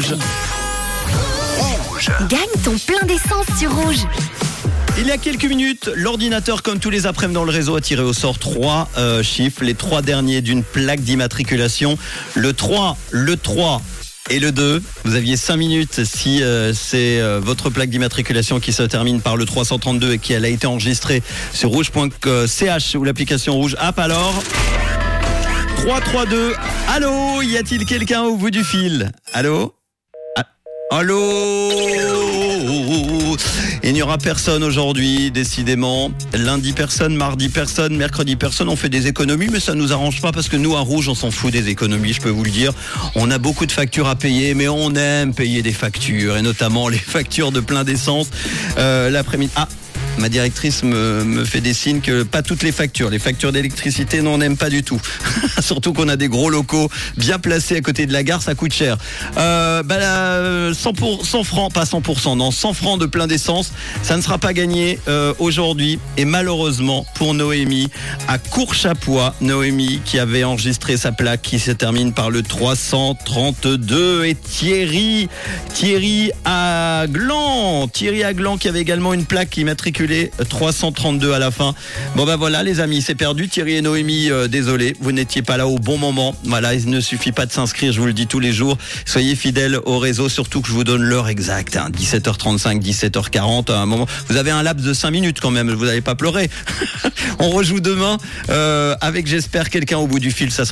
Rouge. Gagne ton plein d'essence sur Rouge. Il y a quelques minutes, l'ordinateur, comme tous les après-midi dans le réseau, a tiré au sort trois euh, chiffres, les trois derniers d'une plaque d'immatriculation. Le 3, le 3 et le 2. Vous aviez 5 minutes si euh, c'est euh, votre plaque d'immatriculation qui se termine par le 332 et qui elle a été enregistrée sur rouge.ch ou l'application Rouge App alors. 332. Allô, y a-t-il quelqu'un au bout du fil? Allô? Allô Il n'y aura personne aujourd'hui, décidément. Lundi personne, mardi personne, mercredi personne. On fait des économies, mais ça nous arrange pas parce que nous, à Rouge, on s'en fout des économies, je peux vous le dire. On a beaucoup de factures à payer, mais on aime payer des factures, et notamment les factures de plein d'essence. Euh, L'après-midi. Ah Ma directrice me, fait des signes que pas toutes les factures, les factures d'électricité, non, on n'aime pas du tout. Surtout qu'on a des gros locaux bien placés à côté de la gare, ça coûte cher. Euh, bah 100, pour, 100 francs, pas 100%, non, 100 francs de plein d'essence, ça ne sera pas gagné euh, aujourd'hui. Et malheureusement pour Noémie, à Courchapois, Noémie qui avait enregistré sa plaque qui se termine par le 332 et Thierry, Thierry Aglan, Thierry Aglan qui avait également une plaque immatriculée 332 à la fin. Bon ben voilà les amis, c'est perdu. Thierry et Noémie, euh, désolé, vous n'étiez pas là au bon moment. Voilà, il ne suffit pas de s'inscrire, je vous le dis tous les jours. Soyez fidèles au réseau, que je vous donne l'heure exacte. Hein, 17h35, 17h40, à un moment. Vous avez un laps de 5 minutes quand même, vous n'allez pas pleurer. On rejoue demain euh, avec, j'espère, quelqu'un au bout du fil. Ça sera